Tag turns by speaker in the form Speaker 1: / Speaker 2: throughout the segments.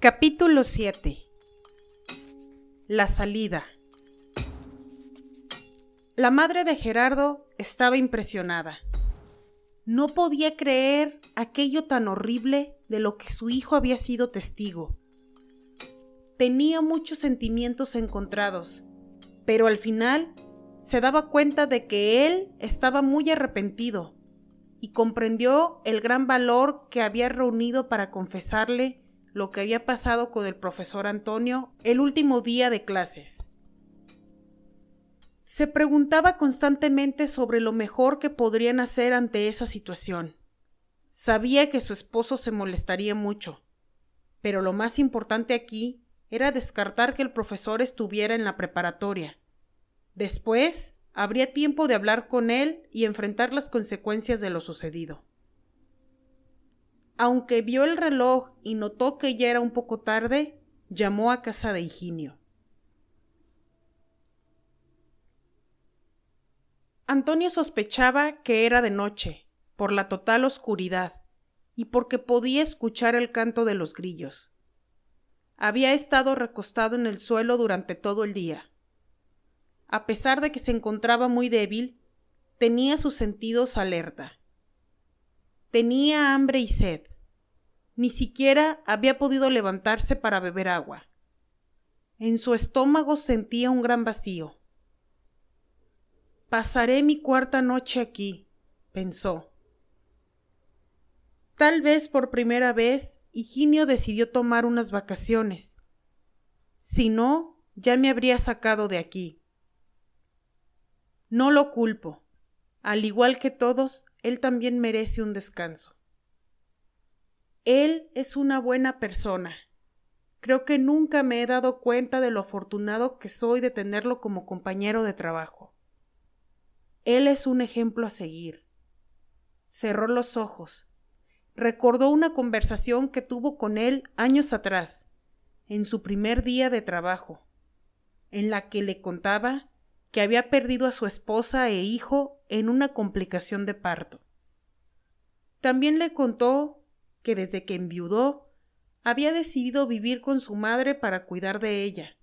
Speaker 1: Capítulo 7 La salida La madre de Gerardo estaba impresionada. No podía creer aquello tan horrible de lo que su hijo había sido testigo. Tenía muchos sentimientos encontrados, pero al final se daba cuenta de que él estaba muy arrepentido y comprendió el gran valor que había reunido para confesarle lo que había pasado con el profesor Antonio el último día de clases. Se preguntaba constantemente sobre lo mejor que podrían hacer ante esa situación. Sabía que su esposo se molestaría mucho, pero lo más importante aquí era descartar que el profesor estuviera en la preparatoria. Después, habría tiempo de hablar con él y enfrentar las consecuencias de lo sucedido. Aunque vio el reloj y notó que ya era un poco tarde, llamó a casa de Higinio. Antonio sospechaba que era de noche, por la total oscuridad, y porque podía escuchar el canto de los grillos. Había estado recostado en el suelo durante todo el día a pesar de que se encontraba muy débil, tenía sus sentidos alerta. Tenía hambre y sed. Ni siquiera había podido levantarse para beber agua. En su estómago sentía un gran vacío. Pasaré mi cuarta noche aquí, pensó. Tal vez por primera vez Higinio decidió tomar unas vacaciones. Si no, ya me habría sacado de aquí. No lo culpo. Al igual que todos, él también merece un descanso. Él es una buena persona. Creo que nunca me he dado cuenta de lo afortunado que soy de tenerlo como compañero de trabajo. Él es un ejemplo a seguir. Cerró los ojos. Recordó una conversación que tuvo con él años atrás, en su primer día de trabajo, en la que le contaba que había perdido a su esposa e hijo en una complicación de parto. También le contó que desde que enviudó había decidido vivir con su madre para cuidar de ella,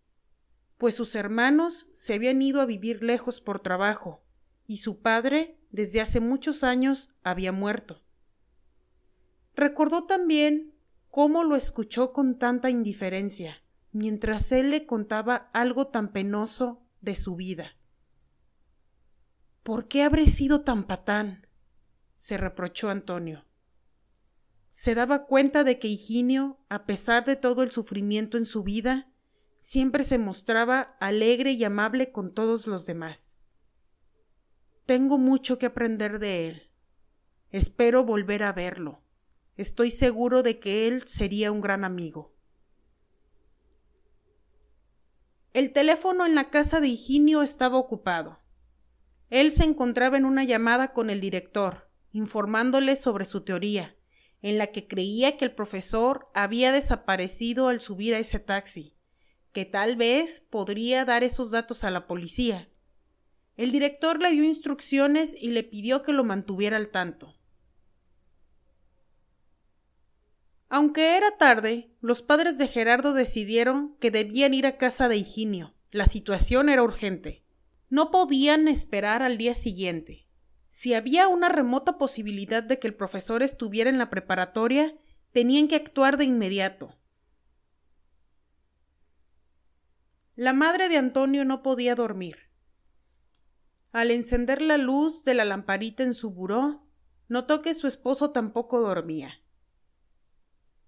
Speaker 1: pues sus hermanos se habían ido a vivir lejos por trabajo y su padre desde hace muchos años había muerto. Recordó también cómo lo escuchó con tanta indiferencia mientras él le contaba algo tan penoso de su vida. ¿Por qué habré sido tan patán? se reprochó Antonio. Se daba cuenta de que Higinio, a pesar de todo el sufrimiento en su vida, siempre se mostraba alegre y amable con todos los demás. Tengo mucho que aprender de él. Espero volver a verlo. Estoy seguro de que él sería un gran amigo. El teléfono en la casa de Higinio estaba ocupado. Él se encontraba en una llamada con el director, informándole sobre su teoría, en la que creía que el profesor había desaparecido al subir a ese taxi, que tal vez podría dar esos datos a la policía. El director le dio instrucciones y le pidió que lo mantuviera al tanto. Aunque era tarde, los padres de Gerardo decidieron que debían ir a casa de Higinio. La situación era urgente. No podían esperar al día siguiente. Si había una remota posibilidad de que el profesor estuviera en la preparatoria, tenían que actuar de inmediato. La madre de Antonio no podía dormir. Al encender la luz de la lamparita en su buró, notó que su esposo tampoco dormía.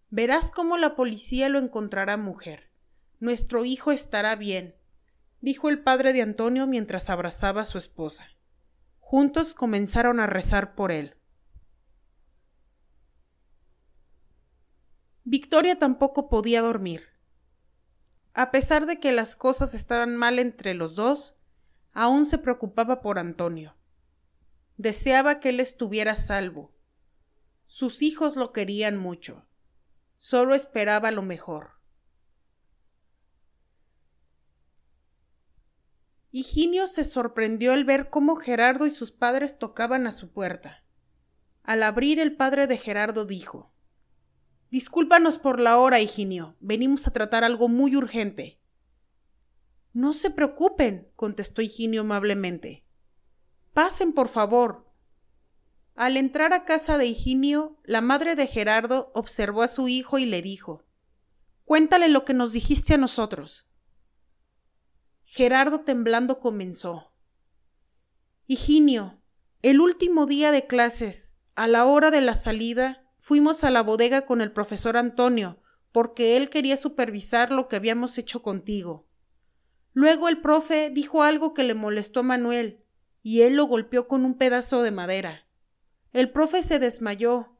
Speaker 1: Verás cómo la policía lo encontrará mujer. Nuestro hijo estará bien, dijo el padre de Antonio mientras abrazaba a su esposa. Juntos comenzaron a rezar por él. Victoria tampoco podía dormir. A pesar de que las cosas estaban mal entre los dos, aún se preocupaba por Antonio. Deseaba que él estuviera salvo. Sus hijos lo querían mucho. Solo esperaba lo mejor. Higinio se sorprendió al ver cómo Gerardo y sus padres tocaban a su puerta. Al abrir el padre de Gerardo dijo Discúlpanos por la hora, Higinio. Venimos a tratar algo muy urgente. No se preocupen, contestó Higinio amablemente. Pasen, por favor. Al entrar a casa de Higinio, la madre de Gerardo observó a su hijo y le dijo Cuéntale lo que nos dijiste a nosotros. Gerardo temblando comenzó. Higinio, el último día de clases, a la hora de la salida, fuimos a la bodega con el profesor Antonio, porque él quería supervisar lo que habíamos hecho contigo. Luego el profe dijo algo que le molestó a Manuel, y él lo golpeó con un pedazo de madera. El profe se desmayó.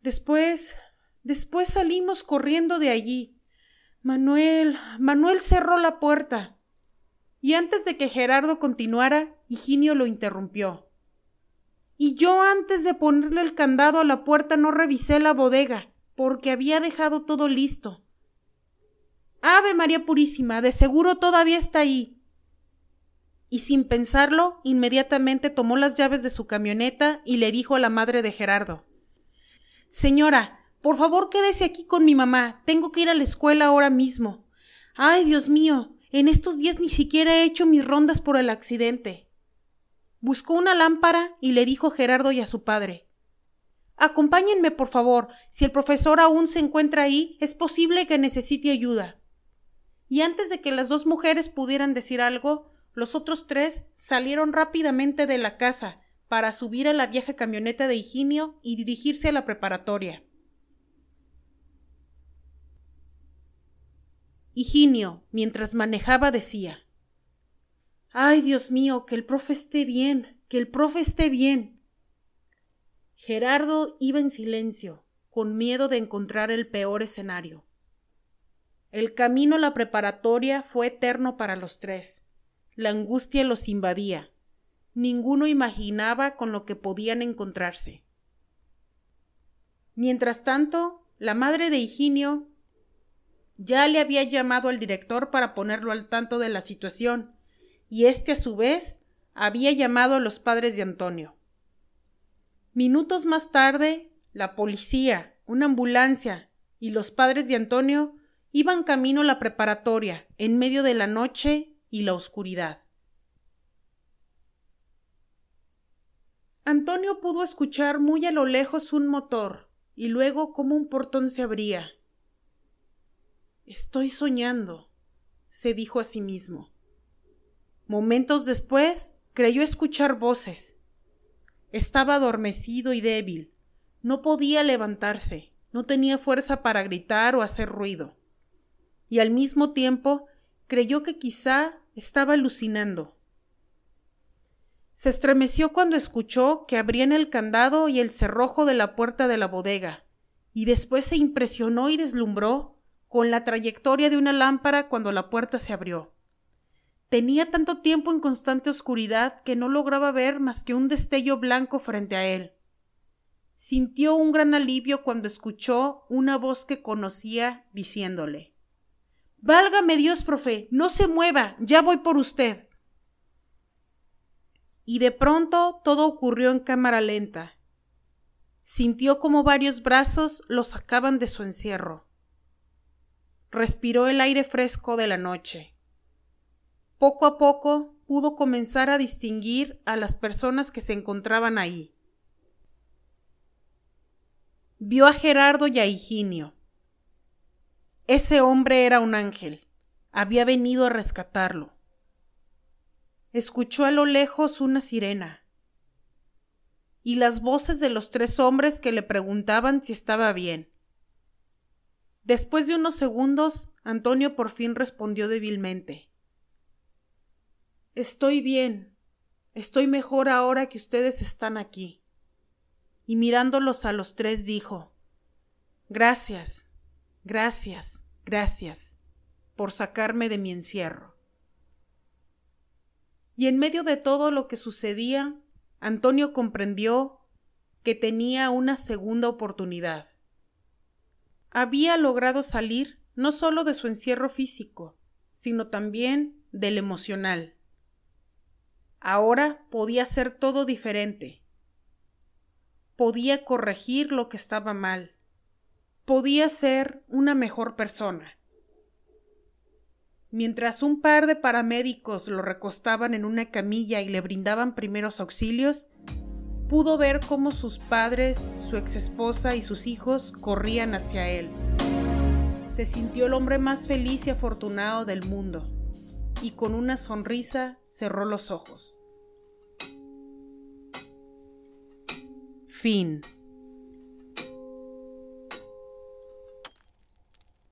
Speaker 1: Después, después salimos corriendo de allí. Manuel, Manuel cerró la puerta. Y antes de que Gerardo continuara, Higinio lo interrumpió. Y yo antes de ponerle el candado a la puerta no revisé la bodega, porque había dejado todo listo. Ave María Purísima, de seguro todavía está ahí. Y sin pensarlo, inmediatamente tomó las llaves de su camioneta y le dijo a la madre de Gerardo Señora, por favor quédese aquí con mi mamá. Tengo que ir a la escuela ahora mismo. Ay, Dios mío, en estos días ni siquiera he hecho mis rondas por el accidente. Buscó una lámpara y le dijo a Gerardo y a su padre Acompáñenme, por favor. Si el profesor aún se encuentra ahí, es posible que necesite ayuda. Y antes de que las dos mujeres pudieran decir algo, los otros tres salieron rápidamente de la casa para subir a la vieja camioneta de Higinio y dirigirse a la preparatoria. Higinio, mientras manejaba, decía Ay, Dios mío, que el profe esté bien, que el profe esté bien. Gerardo iba en silencio, con miedo de encontrar el peor escenario. El camino a la preparatoria fue eterno para los tres. La angustia los invadía. Ninguno imaginaba con lo que podían encontrarse. Mientras tanto, la madre de Higinio ya le había llamado al director para ponerlo al tanto de la situación y éste a su vez había llamado a los padres de Antonio. Minutos más tarde, la policía, una ambulancia y los padres de Antonio iban camino a la preparatoria en medio de la noche y la oscuridad. Antonio pudo escuchar muy a lo lejos un motor y luego como un portón se abría. Estoy soñando, se dijo a sí mismo. Momentos después creyó escuchar voces. Estaba adormecido y débil. No podía levantarse, no tenía fuerza para gritar o hacer ruido. Y al mismo tiempo creyó que quizá estaba alucinando. Se estremeció cuando escuchó que abrían el candado y el cerrojo de la puerta de la bodega, y después se impresionó y deslumbró con la trayectoria de una lámpara cuando la puerta se abrió. Tenía tanto tiempo en constante oscuridad que no lograba ver más que un destello blanco frente a él. Sintió un gran alivio cuando escuchó una voz que conocía diciéndole Válgame Dios, profe, no se mueva, ya voy por usted. Y de pronto todo ocurrió en cámara lenta. Sintió como varios brazos lo sacaban de su encierro. Respiró el aire fresco de la noche. Poco a poco pudo comenzar a distinguir a las personas que se encontraban ahí. Vio a Gerardo y a Higinio. Ese hombre era un ángel. Había venido a rescatarlo. Escuchó a lo lejos una sirena y las voces de los tres hombres que le preguntaban si estaba bien. Después de unos segundos, Antonio por fin respondió débilmente. Estoy bien. Estoy mejor ahora que ustedes están aquí. Y mirándolos a los tres dijo Gracias, gracias, gracias por sacarme de mi encierro. Y en medio de todo lo que sucedía, Antonio comprendió que tenía una segunda oportunidad. Había logrado salir no solo de su encierro físico, sino también del emocional. Ahora podía hacer todo diferente. Podía corregir lo que estaba mal. podía ser una mejor persona. Mientras un par de paramédicos lo recostaban en una camilla y le brindaban primeros auxilios, pudo ver cómo sus padres, su exesposa y sus hijos corrían hacia él. Se sintió el hombre más feliz y afortunado del mundo, y con una sonrisa cerró los ojos. Fin.